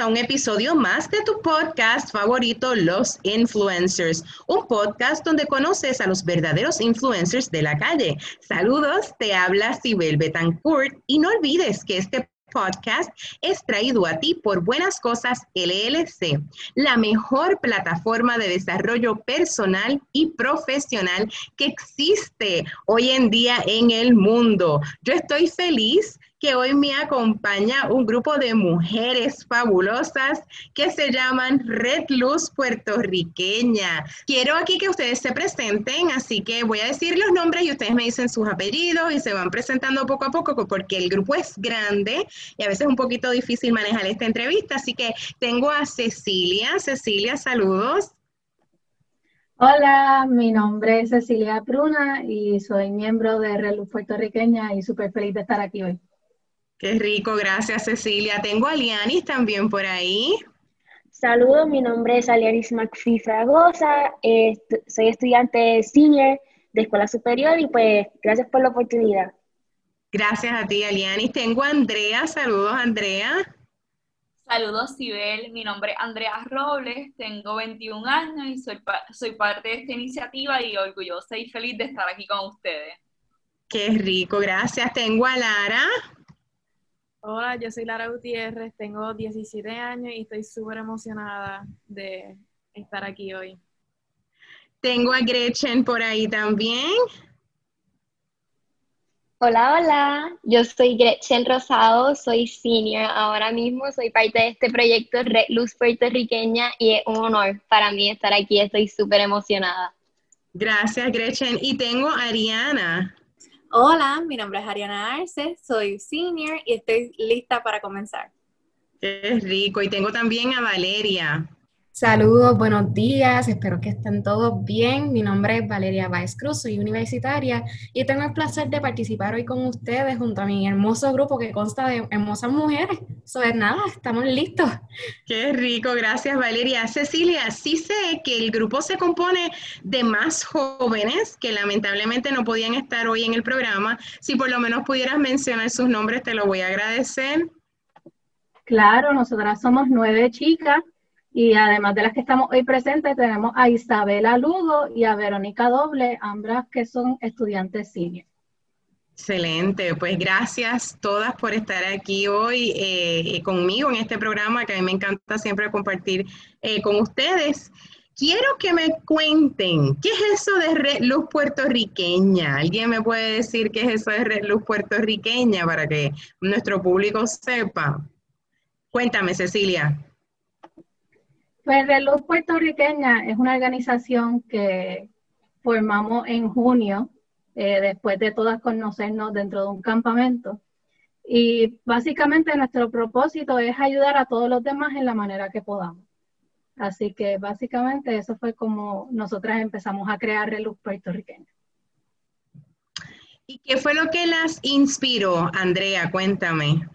a un episodio más de tu podcast favorito, Los Influencers, un podcast donde conoces a los verdaderos influencers de la calle. Saludos, te habla Sibel Betancourt y no olvides que este podcast es traído a ti por Buenas Cosas LLC, la mejor plataforma de desarrollo personal y profesional que existe hoy en día en el mundo. Yo estoy feliz que hoy me acompaña un grupo de mujeres fabulosas que se llaman Red Luz Puertorriqueña. Quiero aquí que ustedes se presenten, así que voy a decir los nombres y ustedes me dicen sus apellidos y se van presentando poco a poco porque el grupo es grande y a veces es un poquito difícil manejar esta entrevista, así que tengo a Cecilia. Cecilia, saludos. Hola, mi nombre es Cecilia Pruna y soy miembro de Red Luz Puertorriqueña y súper feliz de estar aquí hoy. Qué rico, gracias Cecilia. Tengo a Lianis también por ahí. Saludos, mi nombre es Alianis McPhee Fragosa, soy estudiante senior de Escuela Superior y pues gracias por la oportunidad. Gracias a ti, Alianis. Tengo a Andrea, saludos Andrea. Saludos, Sibel. Mi nombre es Andrea Robles, tengo 21 años y soy, soy parte de esta iniciativa y orgullosa y feliz de estar aquí con ustedes. Qué rico, gracias. Tengo a Lara. Hola, yo soy Lara Gutiérrez, tengo 17 años y estoy súper emocionada de estar aquí hoy. Tengo a Gretchen por ahí también. Hola, hola, yo soy Gretchen Rosado, soy senior ahora mismo, soy parte de este proyecto Red Luz Puertorriqueña y es un honor para mí estar aquí, estoy súper emocionada. Gracias, Gretchen. Y tengo a Ariana. Hola, mi nombre es Ariana Arce, soy senior y estoy lista para comenzar. Qué rico. Y tengo también a Valeria. Saludos, buenos días, espero que estén todos bien. Mi nombre es Valeria Baez Cruz, soy universitaria y tengo el placer de participar hoy con ustedes junto a mi hermoso grupo que consta de hermosas mujeres. Sobre nada, estamos listos. Qué rico, gracias Valeria. Cecilia, sí sé que el grupo se compone de más jóvenes que lamentablemente no podían estar hoy en el programa. Si por lo menos pudieras mencionar sus nombres, te lo voy a agradecer. Claro, nosotras somos nueve chicas y además de las que estamos hoy presentes, tenemos a Isabela Lugo y a Verónica Doble, ambas que son estudiantes senior. Excelente, pues gracias todas por estar aquí hoy eh, conmigo en este programa que a mí me encanta siempre compartir eh, con ustedes. Quiero que me cuenten, ¿qué es eso de Red Luz Puertorriqueña? ¿Alguien me puede decir qué es eso de Red Luz Puertorriqueña para que nuestro público sepa? Cuéntame, Cecilia. Pues Reloj Puertorriqueña es una organización que formamos en junio, eh, después de todas conocernos dentro de un campamento. Y básicamente nuestro propósito es ayudar a todos los demás en la manera que podamos. Así que básicamente eso fue como nosotras empezamos a crear Reloj Puertorriqueña. ¿Y qué fue lo que las inspiró, Andrea? Cuéntame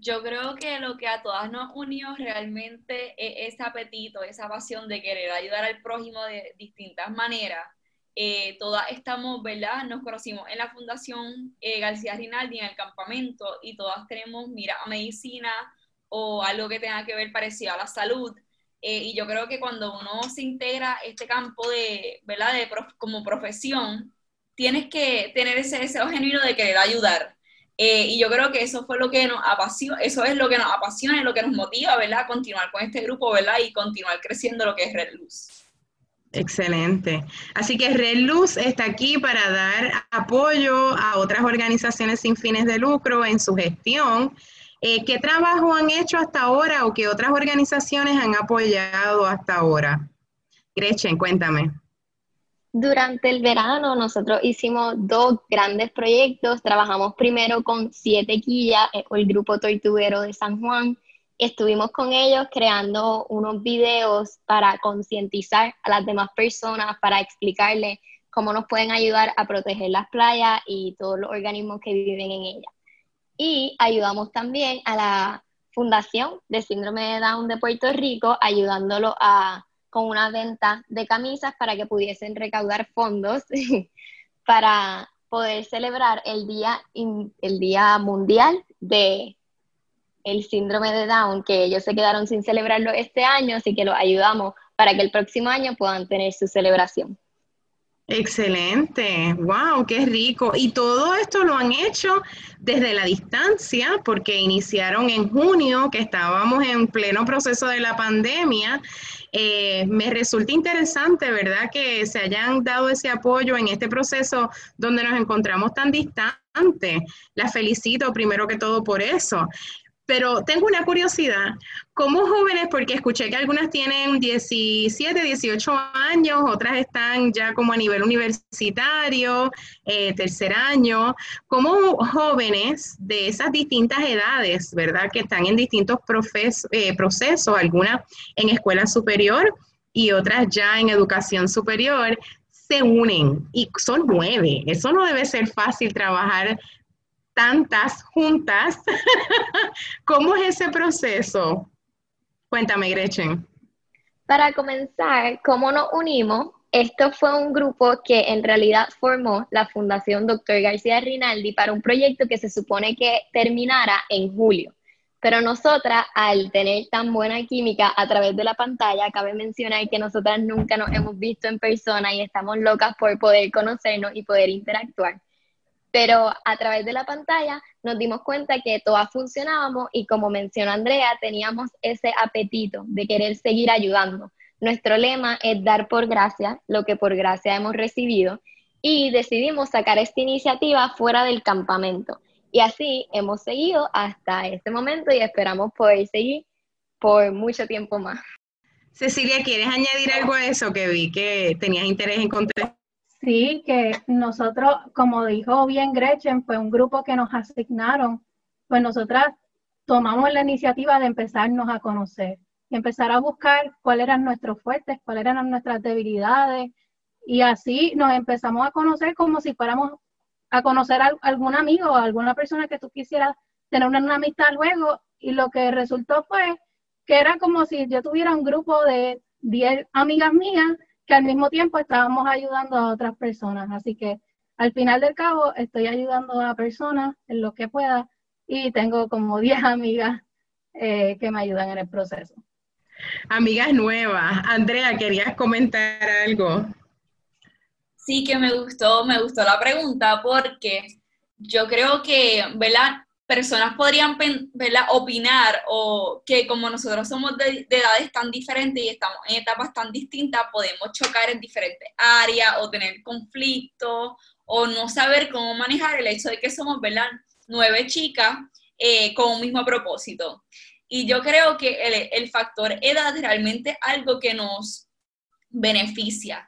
yo creo que lo que a todas nos unió realmente es ese apetito, esa pasión de querer ayudar al prójimo de distintas maneras. Eh, todas estamos, ¿verdad? Nos conocimos en la Fundación eh, García Rinaldi en el campamento y todas tenemos mira a medicina o algo que tenga que ver parecido a la salud. Eh, y yo creo que cuando uno se integra este campo de, ¿verdad? De como profesión, tienes que tener ese deseo genuino de querer ayudar. Eh, y yo creo que eso fue lo que nos apasiona, eso es lo que nos apasiona y lo que nos motiva, ¿verdad? Continuar con este grupo, ¿verdad? Y continuar creciendo lo que es Red Luz. Excelente. Así que Red Luz está aquí para dar apoyo a otras organizaciones sin fines de lucro en su gestión. Eh, ¿Qué trabajo han hecho hasta ahora o qué otras organizaciones han apoyado hasta ahora? Gretchen, cuéntame. Durante el verano nosotros hicimos dos grandes proyectos. Trabajamos primero con Siete Quillas, eh, el grupo tortuguero de San Juan. Estuvimos con ellos creando unos videos para concientizar a las demás personas, para explicarles cómo nos pueden ayudar a proteger las playas y todos los organismos que viven en ellas. Y ayudamos también a la Fundación de Síndrome de Down de Puerto Rico, ayudándolo a con una venta de camisas para que pudiesen recaudar fondos para poder celebrar el Día, el día Mundial de el síndrome de Down, que ellos se quedaron sin celebrarlo este año, así que los ayudamos para que el próximo año puedan tener su celebración. Excelente, wow, qué rico. Y todo esto lo han hecho desde la distancia, porque iniciaron en junio, que estábamos en pleno proceso de la pandemia. Eh, me resulta interesante, ¿verdad?, que se hayan dado ese apoyo en este proceso donde nos encontramos tan distantes. La felicito primero que todo por eso. Pero tengo una curiosidad, ¿cómo jóvenes, porque escuché que algunas tienen 17, 18 años, otras están ya como a nivel universitario, eh, tercer año, ¿cómo jóvenes de esas distintas edades, verdad, que están en distintos eh, procesos, algunas en escuela superior y otras ya en educación superior, se unen y son nueve. Eso no debe ser fácil trabajar tantas juntas. ¿Cómo es ese proceso? Cuéntame, Gretchen. Para comenzar, ¿cómo nos unimos? Esto fue un grupo que en realidad formó la Fundación Dr. García Rinaldi para un proyecto que se supone que terminara en julio. Pero nosotras, al tener tan buena química a través de la pantalla, cabe mencionar que nosotras nunca nos hemos visto en persona y estamos locas por poder conocernos y poder interactuar pero a través de la pantalla nos dimos cuenta que todas funcionábamos y como mencionó Andrea, teníamos ese apetito de querer seguir ayudando. Nuestro lema es dar por gracia lo que por gracia hemos recibido y decidimos sacar esta iniciativa fuera del campamento. Y así hemos seguido hasta este momento y esperamos poder seguir por mucho tiempo más. Cecilia, ¿quieres añadir algo a eso que vi que tenías interés en contestar? Sí, que nosotros, como dijo bien Gretchen, fue un grupo que nos asignaron, pues nosotras tomamos la iniciativa de empezarnos a conocer y empezar a buscar cuáles eran nuestros fuertes, cuáles eran nuestras debilidades, y así nos empezamos a conocer como si fuéramos a conocer a algún amigo o alguna persona que tú quisieras tener una, una amistad luego, y lo que resultó fue que era como si yo tuviera un grupo de 10 amigas mías que al mismo tiempo estábamos ayudando a otras personas. Así que al final del cabo estoy ayudando a personas en lo que pueda y tengo como 10 amigas eh, que me ayudan en el proceso. Amigas nuevas. Andrea, ¿querías comentar algo? Sí, que me gustó, me gustó la pregunta porque yo creo que, ¿verdad? Personas podrían opinar o que como nosotros somos de, edades tan diferentes y estamos en etapas tan distintas, podemos chocar en diferentes áreas o tener conflictos o no saber cómo manejar el hecho de que somos ¿verdad? nueve chicas eh, con un mismo propósito. Y yo creo que el, el factor edad es realmente algo que nos beneficia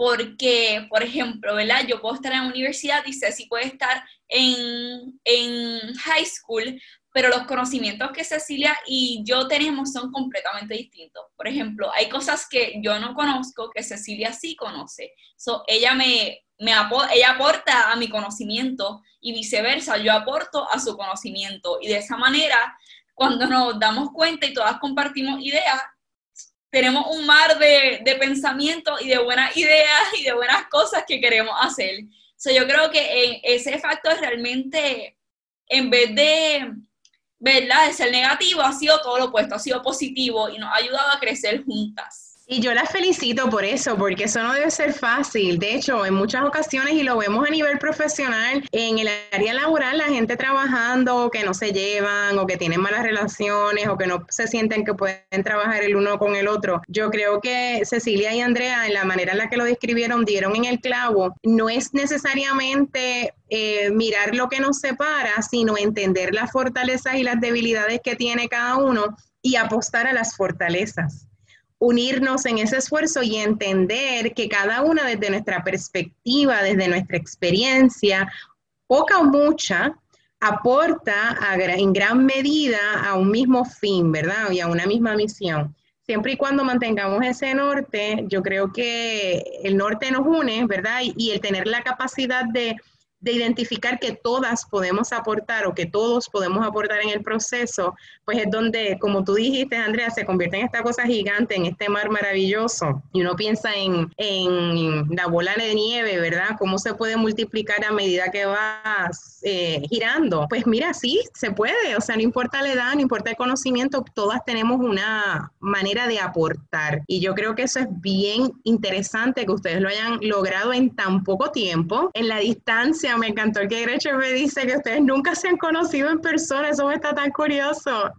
porque, por ejemplo, ¿verdad? Yo puedo estar en la universidad y Ceci puede estar en, en high school, pero los conocimientos que Cecilia y yo tenemos son completamente distintos. Por ejemplo, hay cosas que yo no conozco que Cecilia sí conoce. So, ella me, me ella aporta a mi conocimiento y viceversa, yo aporto a su conocimiento. Y de esa manera, cuando nos damos cuenta y todas compartimos ideas, tenemos un mar de, de pensamientos y de buenas ideas y de buenas cosas que queremos hacer. So, yo creo que ese factor realmente, en vez de, ¿verdad? de ser negativo, ha sido todo lo opuesto, ha sido positivo y nos ha ayudado a crecer juntas. Y yo las felicito por eso, porque eso no debe ser fácil. De hecho, en muchas ocasiones, y lo vemos a nivel profesional, en el área laboral, la gente trabajando que no se llevan o que tienen malas relaciones o que no se sienten que pueden trabajar el uno con el otro. Yo creo que Cecilia y Andrea, en la manera en la que lo describieron, dieron en el clavo. No es necesariamente eh, mirar lo que nos separa, sino entender las fortalezas y las debilidades que tiene cada uno y apostar a las fortalezas unirnos en ese esfuerzo y entender que cada una desde nuestra perspectiva, desde nuestra experiencia, poca o mucha, aporta en gran medida a un mismo fin, ¿verdad? Y a una misma misión. Siempre y cuando mantengamos ese norte, yo creo que el norte nos une, ¿verdad? Y, el tener la capacidad de, de identificar que todas podemos aportar o que todos podemos aportar en el proceso, pues es donde, como tú dijiste, Andrea, se convierte en esta cosa gigante, en este mar maravilloso. Y uno piensa en, en la bola de nieve, ¿verdad? Cómo se puede multiplicar a medida que vas eh, girando. Pues mira, sí, se puede. O sea, no importa la edad, no importa el conocimiento, todas tenemos una manera de aportar. Y yo creo que eso es bien interesante que ustedes lo hayan logrado en tan poco tiempo, en la distancia me encantó que Gretchen me dice que ustedes nunca se han conocido en persona, eso me está tan curioso.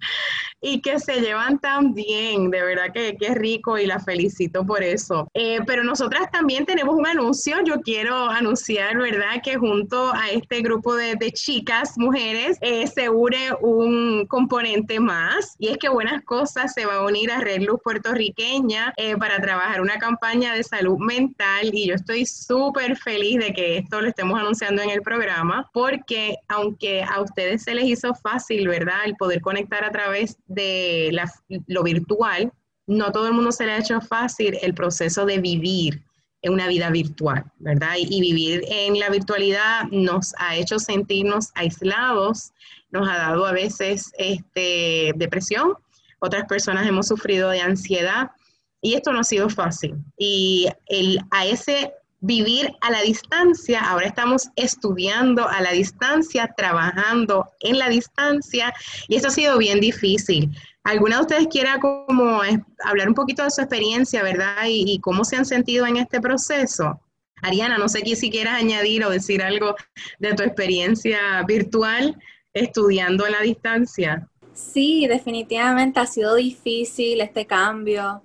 Y que se llevan tan bien, de verdad que, es rico y la felicito por eso. Eh, pero nosotras también tenemos un anuncio, yo quiero anunciar, ¿verdad? Que junto a este grupo de, chicas, mujeres, eh, se une un componente más y es que Buenas Cosas se va a unir a Red Luz puertorriqueña eh, para trabajar una campaña de salud mental y yo estoy súper feliz de que esto lo estemos anunciando en el programa, porque aunque a ustedes se les hizo fácil, ¿verdad?, el poder conectar a través de lo virtual, no todo el mundo se le ha hecho fácil el proceso de vivir en una vida virtual, ¿verdad? Y, vivir en la virtualidad nos ha hecho sentirnos aislados, nos ha dado a veces este, depresión, otras personas hemos sufrido de ansiedad y esto no ha sido fácil. Y el, a ese vivir a la distancia, ahora estamos estudiando a la distancia, trabajando en la distancia y eso ha sido bien difícil. ¿Alguna de ustedes quiera como hablar un poquito de su experiencia, verdad? Y, cómo se han sentido en este proceso. Ariana, no sé si quieras añadir o decir algo de tu experiencia virtual estudiando a la distancia. Sí, definitivamente ha sido difícil este cambio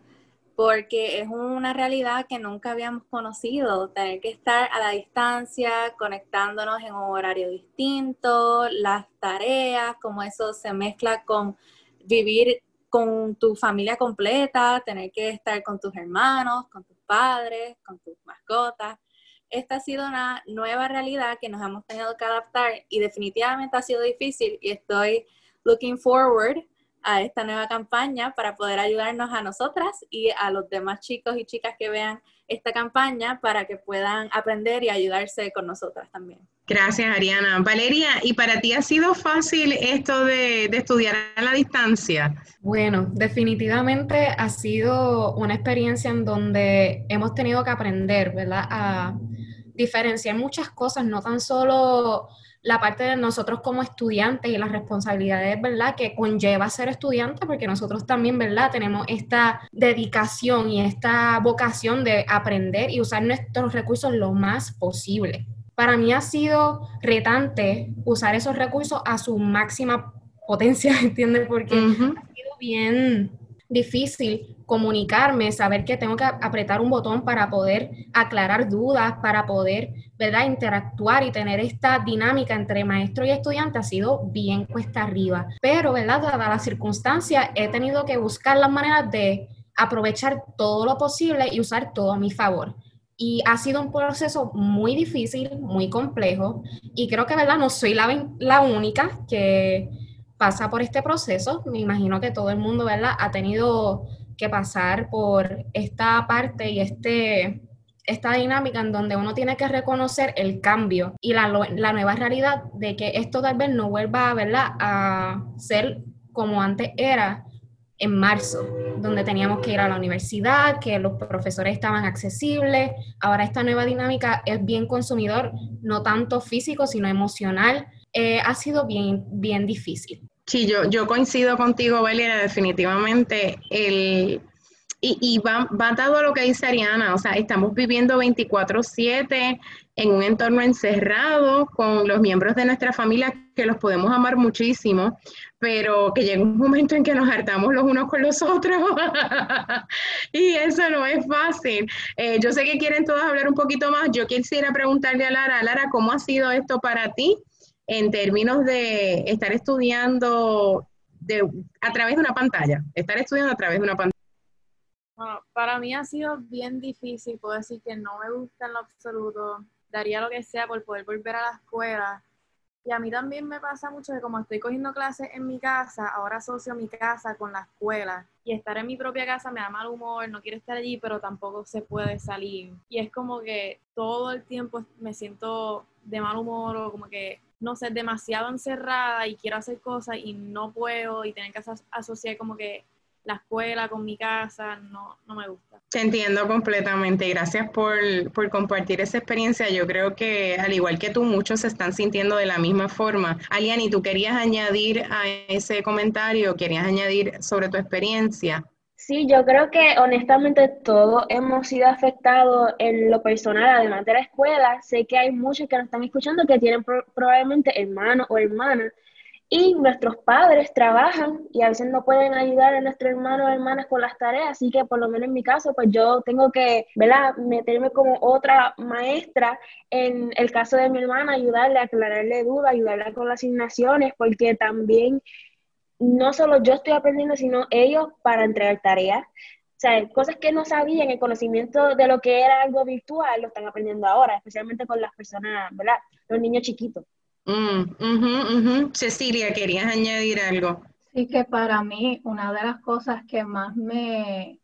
porque es una realidad que nunca habíamos conocido, tener que estar a la distancia, conectándonos en un horario distinto, las tareas, como eso se mezcla con vivir con tu familia completa, tener que estar con tus hermanos, con tus padres, con tus mascotas. Esta ha sido una nueva realidad que nos hemos tenido que adaptar y definitivamente ha sido difícil y estoy looking forward a esta nueva campaña para poder ayudarnos a nosotras y a los demás chicos y chicas que vean esta campaña para que puedan aprender y ayudarse con nosotras también. Gracias, Ariana. Valeria, ¿y para ti ha sido fácil esto de, estudiar a la distancia? Bueno, definitivamente ha sido una experiencia en donde hemos tenido que aprender, ¿verdad? A diferenciar muchas cosas, no tan solo la parte de nosotros como estudiantes y las responsabilidades, ¿verdad?, que conlleva ser estudiante, porque nosotros también, ¿verdad?, tenemos esta dedicación y esta vocación de aprender y usar nuestros recursos lo más posible. Para mí ha sido retante usar esos recursos a su máxima potencia, ¿entiendes? Porque ha sido bien difícil comunicarme, saber que tengo que apretar un botón para poder aclarar dudas, para poder, ¿verdad?, interactuar y tener esta dinámica entre maestro y estudiante ha sido bien cuesta arriba. Pero, ¿verdad?, dada las circunstancias, he tenido que buscar las maneras de aprovechar todo lo posible y usar todo a mi favor. Y ha sido un proceso muy difícil, muy complejo, y creo que, ¿verdad?, no soy la, la única que pasa por este proceso. Me imagino que todo el mundo, ¿verdad?, ha tenido que pasar por esta parte y este, esta dinámica en donde uno tiene que reconocer el cambio y la, la nueva realidad de que esto tal vez no vuelva ¿verdad? a ser como antes era en marzo, donde teníamos que ir a la universidad, que los profesores estaban accesibles. Ahora esta nueva dinámica es bien consumidor, no tanto físico, sino emocional. Eh, ha sido bien, bien difícil. Sí, yo, yo coincido contigo, Valeria, definitivamente. El, y, y va, va dado a lo que dice Ariana, o sea, estamos viviendo 24/7 en un entorno encerrado con los miembros de nuestra familia que los podemos amar muchísimo, pero que llega un momento en que nos hartamos los unos con los otros y eso no es fácil. Eh, yo sé que quieren todos hablar un poquito más. Yo quisiera preguntarle a Lara, Lara, ¿cómo ha sido esto para ti? En términos de estar estudiando de, a través de una pantalla, estar estudiando a través de una pantalla? Bueno, para mí ha sido bien difícil, puedo decir que no me gusta en lo absoluto, daría lo que sea por poder volver a la escuela. Y a mí también me pasa mucho que como estoy cogiendo clases en mi casa, ahora asocio mi casa con la escuela. y estar en mi propia casa me da mal humor, no quiero estar allí, pero tampoco se puede salir. Y es como que todo el tiempo me siento de mal humor o como que, no sé, demasiado encerrada y quiero hacer cosas y no puedo y tener que asociar como que la escuela con mi casa, no, no me gusta. Te entiendo completamente. Gracias por, por, compartir esa experiencia. Yo creo que al igual que tú, muchos se están sintiendo de la misma forma. Aliani, ¿tú querías añadir a ese comentario? ¿Querías añadir sobre tu experiencia? Sí, yo creo que honestamente todos hemos sido afectados en lo personal, además de la escuela. Sé que hay muchos que nos están escuchando que tienen probablemente hermanos o hermanas y nuestros padres trabajan y a veces no pueden ayudar a nuestros hermanos o hermanas con las tareas, así que por lo menos en mi caso, pues yo tengo que, ¿verdad?, meterme como otra maestra en el caso de mi hermana, ayudarle aclararle dudas, ayudarle con las asignaciones, porque también no solo yo estoy aprendiendo, sino ellos para entregar tareas. O sea, cosas que no sabían, el conocimiento de lo que era algo virtual, lo están aprendiendo ahora, especialmente con las personas, ¿verdad? Los niños chiquitos. Mm, Cecilia, ¿querías añadir algo? Sí, que para mí una de las cosas que más me,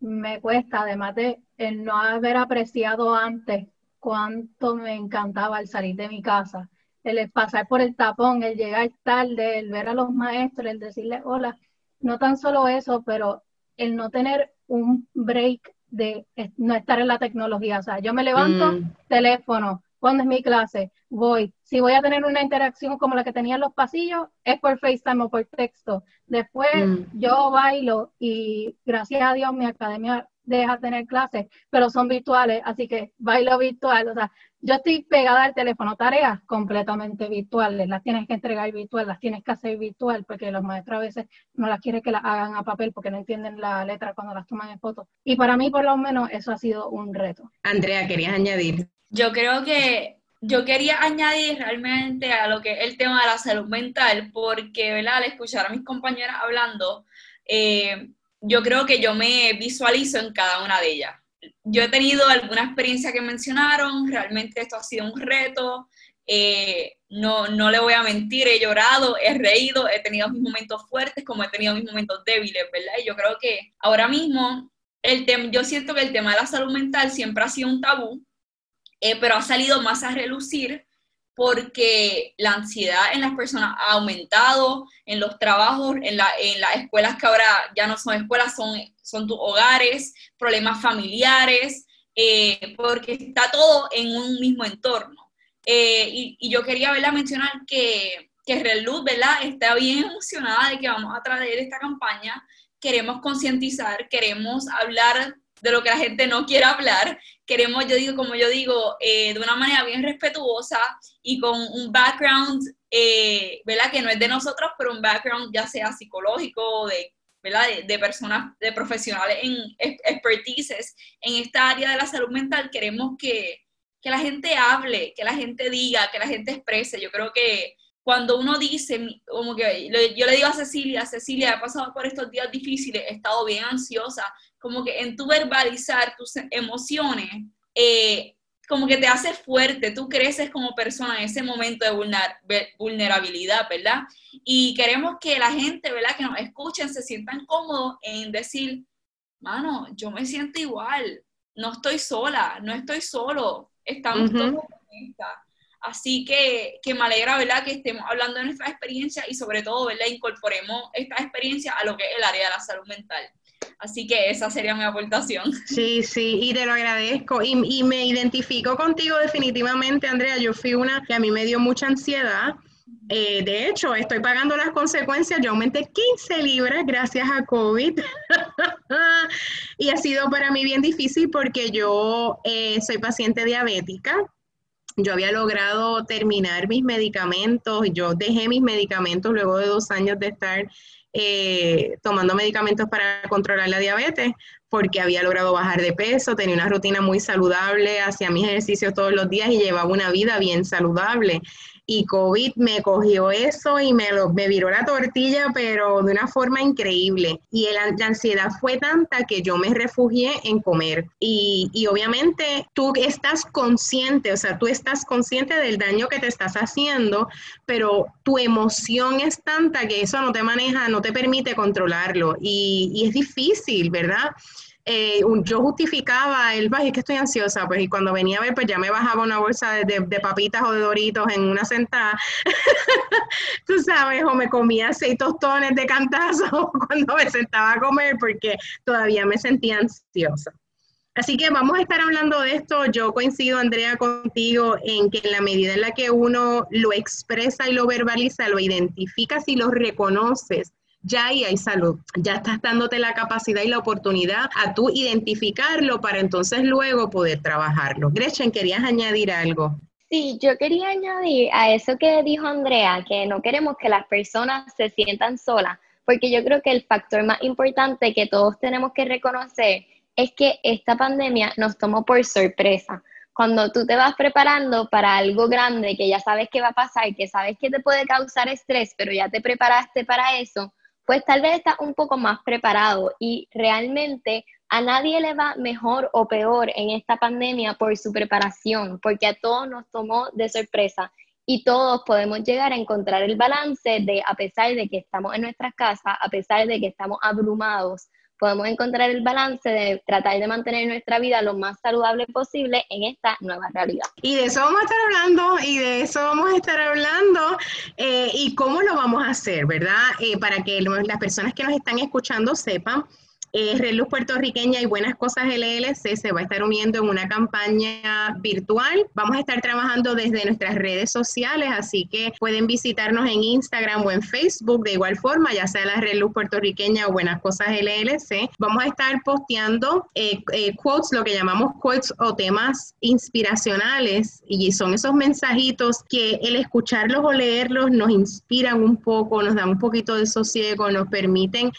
me cuesta, además de el no haber apreciado antes cuánto me encantaba el salir de mi casa, el pasar por el tapón, el llegar tarde, el ver a los maestros, el decirles hola, no tan solo eso, pero el no tener un break de no estar en la tecnología. O sea, yo me levanto, mm. teléfono, cuando es mi clase, voy. Si voy a tener una interacción como la que tenía en los pasillos, es por FaceTime o por texto. Después mm. yo bailo y gracias a Dios mi academia deja tener clases, pero son virtuales, así que bailo virtual. O sea, yo estoy pegada al teléfono, tareas completamente virtuales, las tienes que entregar virtual, las tienes que hacer virtual, porque los maestros a veces no las quieren que las hagan a papel porque no entienden la letra cuando las toman en foto. Y para mí, por lo menos, eso ha sido un reto. Andrea, ¿querías añadir? Yo creo que yo quería añadir realmente a lo que es el tema de la salud mental, porque, ¿verdad? Al escuchar a mis compañeras hablando, eh, yo creo que yo me visualizo en cada una de ellas. Yo he tenido alguna experiencia que mencionaron, realmente esto ha sido un reto, eh, no, no le voy a mentir, he llorado, he reído, he tenido mis momentos fuertes como he tenido mis momentos débiles, ¿verdad? Y yo creo que ahora mismo, el yo siento que el tema de la salud mental siempre ha sido un tabú, eh, pero ha salido más a relucir porque la ansiedad en las personas ha aumentado, en los trabajos, en, la, en las escuelas que ahora ya no son escuelas, son, son tus hogares, problemas familiares, eh, porque está todo en un mismo entorno. Eh, y, y, yo quería verla mencionar que, que Reluz, ¿verdad? Está bien emocionada de que vamos a traer esta campaña. Queremos concientizar, queremos hablar de lo que la gente no quiere hablar. Queremos, yo digo, como yo digo, eh, de una manera bien respetuosa y con un background, eh, ¿verdad? Que no es de nosotros, pero un background ya sea psicológico, de, ¿verdad? De, personas, de profesionales en expertices en esta área de la salud mental. Queremos que, que la gente hable, que la gente diga, que la gente exprese. Yo creo que cuando uno dice, como que yo le digo a Cecilia, Cecilia, he pasado por estos días difíciles, he estado bien ansiosa, como que en tu verbalizar tus emociones, eh, como que te hace fuerte, tú creces como persona en ese momento de vulnerabilidad, ¿verdad? Y queremos que la gente, ¿verdad? Que nos escuchen, se sientan cómodos en decir, mano, yo me siento igual, no estoy sola, no estoy solo, estamos todos en esta. Así que, que me alegra, ¿verdad? Que estemos hablando de nuestra experiencia y sobre todo, ¿verdad? Incorporemos esta experiencia a lo que es el área de la salud mental. Así que esa sería mi aportación. Sí, sí, y te lo agradezco. Y, y, me identifico contigo definitivamente, Andrea. Yo fui una que a mí me dio mucha ansiedad. Eh, de hecho, estoy pagando las consecuencias. Yo aumenté 15 libras gracias a COVID. y ha sido para mí bien difícil porque yo eh, soy paciente diabética. Yo había logrado terminar mis medicamentos. Yo dejé mis medicamentos luego de dos años de estar eh, tomando medicamentos para controlar la diabetes porque había logrado bajar de peso, tenía una rutina muy saludable, hacía mis ejercicios todos los días y llevaba una vida bien saludable. Y COVID me cogió eso y me, lo, me viró la tortilla, pero de una forma increíble. Y la ansiedad fue tanta que yo me refugié en comer. Y, y obviamente tú estás consciente, o sea, tú estás consciente del daño que te estás haciendo, pero tu emoción es tanta que eso no te maneja, no te permite controlarlo. Y, y es difícil, ¿verdad? Eh, yo justificaba el, es que estoy ansiosa, pues, y cuando venía a ver, pues ya me bajaba una bolsa de, papitas o de doritos en una sentada, tú sabes, o me comía seis tostones de cantazo cuando me sentaba a comer, porque todavía me sentía ansiosa. Así que vamos a estar hablando de esto. Yo coincido, Andrea, contigo en que en la medida en la que uno lo expresa y lo verbaliza, lo identificas y lo reconoces, ya ahí hay salud. Ya estás dándote la capacidad y la oportunidad a tú identificarlo para entonces luego poder trabajarlo. Gretchen, ¿querías añadir algo? Sí, yo quería añadir a eso que dijo Andrea, que no queremos que las personas se sientan solas, porque yo creo que el factor más importante que todos tenemos que reconocer es que esta pandemia nos tomó por sorpresa. Cuando tú te vas preparando para algo grande que ya sabes que va a pasar, que sabes que te puede causar estrés, pero ya te preparaste para eso, pues tal vez está un poco más preparado y realmente a nadie le va mejor o peor en esta pandemia por su preparación, porque a todos nos tomó de sorpresa y todos podemos llegar a encontrar el balance de, a pesar de que estamos en nuestras casas, a pesar de que estamos abrumados, podemos encontrar el balance de tratar de mantener nuestra vida lo más saludable posible en esta nueva realidad. Y de eso vamos a estar hablando, y de eso vamos a estar hablando, eh, y cómo lo vamos a hacer, ¿verdad? Eh, para que las personas que nos están escuchando sepan eh, Red Luz Puertorriqueña y Buenas Cosas LLC se va a estar uniendo en una campaña virtual. Vamos a estar trabajando desde nuestras redes sociales, así que pueden visitarnos en Instagram o en Facebook de igual forma, ya sea la Red Luz Puertorriqueña o Buenas Cosas LLC. Vamos a estar posteando eh, eh, quotes, lo que llamamos quotes o temas inspiracionales, y son esos mensajitos que el escucharlos o leerlos nos inspiran un poco, nos dan un poquito de sosiego, nos permiten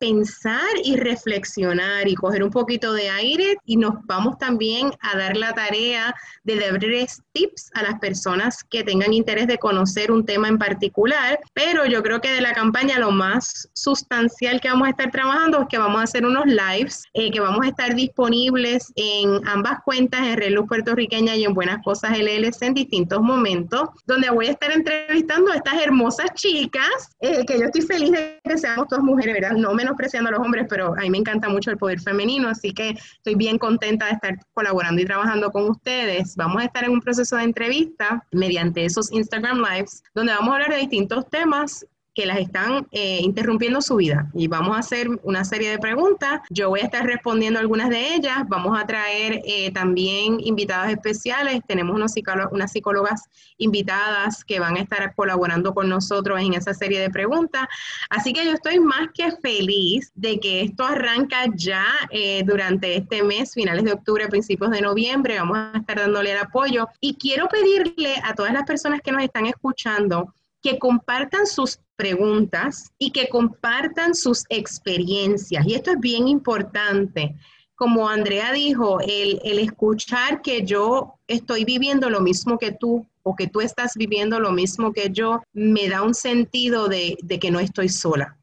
pensar y reflexionar y coger un poquito de aire y nos vamos también a dar la tarea de darles tips a las personas que tengan interés de conocer un tema en particular, pero yo creo que de la campaña lo más sustancial que vamos a estar trabajando es que vamos a hacer unos lives eh, que vamos a estar disponibles en ambas cuentas, en Reluz Puertorriqueña y en Buenas Cosas LLC en distintos momentos, donde voy a estar entrevistando a estas hermosas chicas, eh, que yo estoy feliz de que seamos todas mujeres, ¿verdad? No menos apreciando a los hombres, pero a mí me encanta mucho el poder femenino, así que estoy bien contenta de estar colaborando y trabajando con ustedes. Vamos a estar en un proceso de entrevista mediante esos Instagram Lives, donde vamos a hablar de distintos temas que las están eh, interrumpiendo su vida. Y vamos a hacer una serie de preguntas. Yo voy a estar respondiendo algunas de ellas. Vamos a traer eh, también invitadas especiales. Tenemos unos unas psicólogas invitadas que van a estar colaborando con nosotros en esa serie de preguntas. Así que yo estoy más que feliz de que esto arranca ya eh, durante este mes, finales de octubre, principios de noviembre. Vamos a estar dándole el apoyo. Y quiero pedirle a todas las personas que nos están escuchando que compartan sus preguntas y que compartan sus experiencias. Y esto es bien importante. Como Andrea dijo, el, escuchar que yo estoy viviendo lo mismo que tú o que tú estás viviendo lo mismo que yo, me da un sentido de, de que no estoy sola,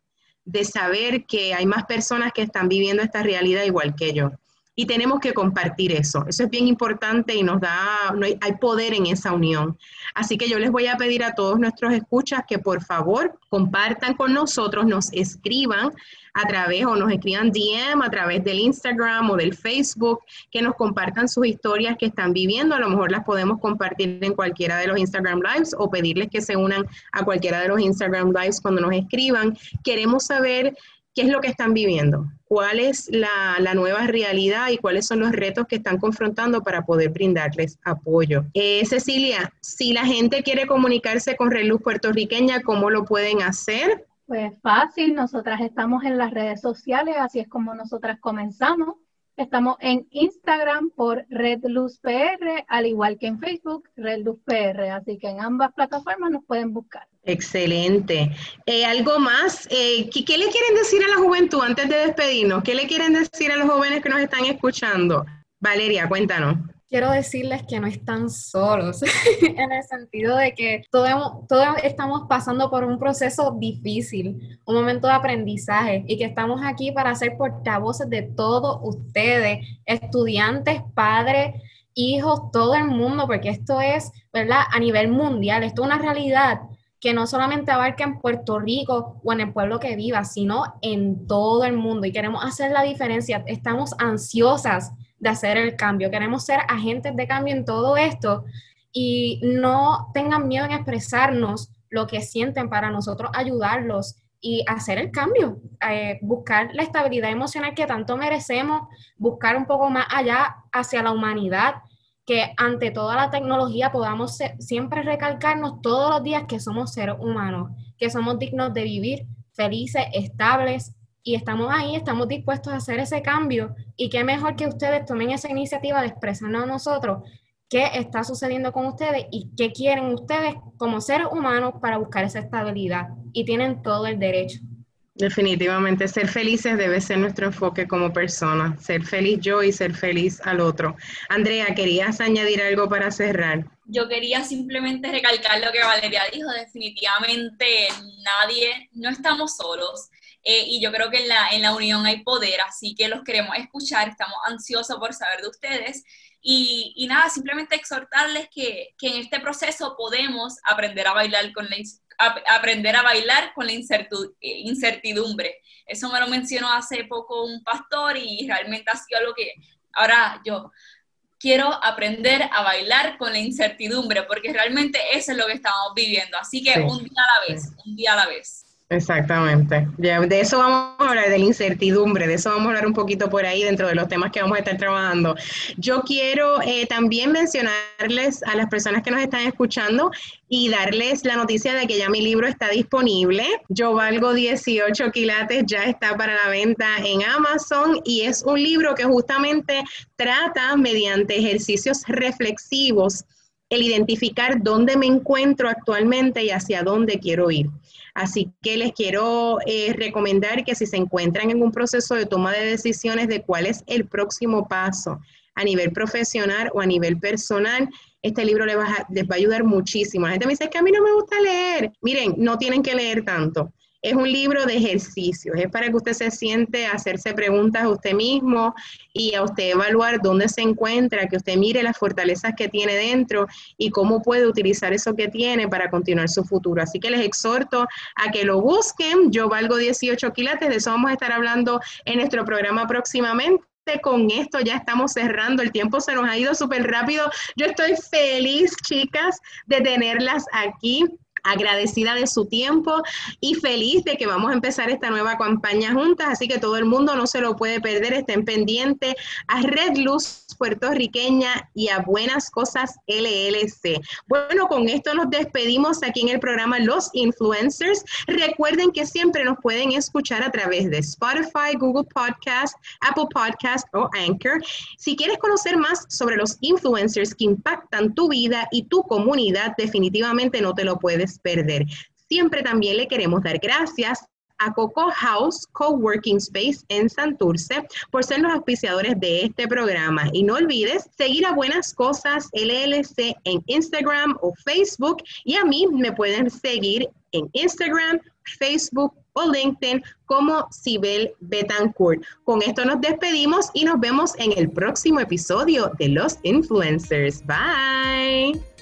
de saber que hay más personas que están viviendo esta realidad igual que yo y tenemos que compartir eso. Eso es bien importante y nos da, no hay, poder en esa unión. Así que yo les voy a pedir a todos nuestros escuchas que por favor compartan con nosotros, nos escriban a través o nos escriban DM a través del Instagram o del Facebook, que nos compartan sus historias que están viviendo. A lo mejor las podemos compartir en cualquiera de los Instagram Lives o pedirles que se unan a cualquiera de los Instagram Lives cuando nos escriban. Queremos saber qué es lo que están viviendo, cuál es la, nueva realidad y cuáles son los retos que están confrontando para poder brindarles apoyo. Eh, Cecilia, si la gente quiere comunicarse con Reluz Puertorriqueña, ¿cómo lo pueden hacer? Pues fácil, nosotras estamos en las redes sociales, así es como nosotras comenzamos. Estamos en Instagram por Red Luz PR, al igual que en Facebook, Red Luz PR. Así que en ambas plataformas nos pueden buscar. Excelente. Eh, ¿Algo más? Eh, ¿qué, le quieren decir a la juventud antes de despedirnos? ¿Qué le quieren decir a los jóvenes que nos están escuchando? Valeria, cuéntanos. Quiero decirles que no están solos, en el sentido de que todos, estamos pasando por un proceso difícil, un momento de aprendizaje, y que estamos aquí para ser portavoces de todos ustedes, estudiantes, padres, hijos, todo el mundo, porque esto es, ¿verdad? A nivel mundial, esto es una realidad que no solamente abarca en Puerto Rico o en el pueblo que viva, sino en todo el mundo. Y queremos hacer la diferencia. Estamos ansiosas de hacer el cambio. Queremos ser agentes de cambio en todo esto y no tengan miedo en expresarnos lo que sienten para nosotros ayudarlos y hacer el cambio, eh, buscar la estabilidad emocional que tanto merecemos, buscar un poco más allá hacia la humanidad, que ante toda la tecnología podamos siempre recalcarnos todos los días que somos seres humanos, que somos dignos de vivir felices, estables, y estamos ahí, estamos dispuestos a hacer ese cambio y qué mejor que ustedes tomen esa iniciativa de expresarnos a nosotros qué está sucediendo con ustedes y qué quieren ustedes como seres humanos para buscar esa estabilidad y tienen todo el derecho. Definitivamente, ser felices debe ser nuestro enfoque como persona, ser feliz yo y ser feliz al otro. Andrea, ¿querías añadir algo para cerrar? Yo quería simplemente recalcar lo que Valeria dijo, definitivamente nadie, no estamos solos. Eh, y yo creo que en la, en la unión hay poder, así que los queremos escuchar, estamos ansiosos por saber de ustedes. Y, y nada, simplemente exhortarles que, que, en este proceso podemos aprender a bailar con la, aprender a bailar con la incertidumbre. Eso me lo mencionó hace poco un pastor y realmente ha sido algo que ahora yo quiero aprender a bailar con la incertidumbre, porque realmente eso es lo que estamos viviendo. Así que un día a la vez, un día a la vez. Exactamente. de eso vamos a hablar, de la incertidumbre, de eso vamos a hablar un poquito por ahí dentro de los temas que vamos a estar trabajando. Yo quiero eh, también mencionarles a las personas que nos están escuchando y darles la noticia de que ya mi libro está disponible. Yo valgo 18 quilates, ya está para la venta en Amazon y es un libro que justamente trata mediante ejercicios reflexivos el identificar dónde me encuentro actualmente y hacia dónde quiero ir. Así que les quiero eh, recomendar que si se encuentran en un proceso de toma de decisiones de cuál es el próximo paso a nivel profesional o a nivel personal, este libro les va, les va a ayudar muchísimo. La gente me dice que a mí no me gusta leer. Miren, no tienen que leer tanto. Es un libro de ejercicios, es para que usted se siente a hacerse preguntas a usted mismo y a usted evaluar dónde se encuentra, que usted mire las fortalezas que tiene dentro y cómo puede utilizar eso que tiene para continuar su futuro. Así que les exhorto a que lo busquen. Yo valgo 18 quilates, de eso vamos a estar hablando en nuestro programa próximamente con esto ya estamos cerrando, el tiempo se nos ha ido súper rápido. Yo estoy feliz, chicas, de tenerlas aquí agradecida de su tiempo y feliz de que vamos a empezar esta nueva campaña juntas, así que todo el mundo no se lo puede perder, estén pendientes a Red Luz puertorriqueña y a Buenas Cosas LLC. Bueno, con esto nos despedimos aquí en el programa Los Influencers. Recuerden que siempre nos pueden escuchar a través de Spotify, Google Podcast, Apple Podcast o Anchor. Si quieres conocer más sobre los influencers que impactan tu vida y tu comunidad, definitivamente no te lo puedes perder. Siempre también le queremos dar gracias a Coco House Coworking Space en Santurce por ser los auspiciadores de este programa. Y no olvides seguir a Buenas Cosas LLC en Instagram o Facebook y a mí me pueden seguir en Instagram, Facebook o LinkedIn como Sibel Betancourt. Con esto nos despedimos y nos vemos en el próximo episodio de Los Influencers. Bye.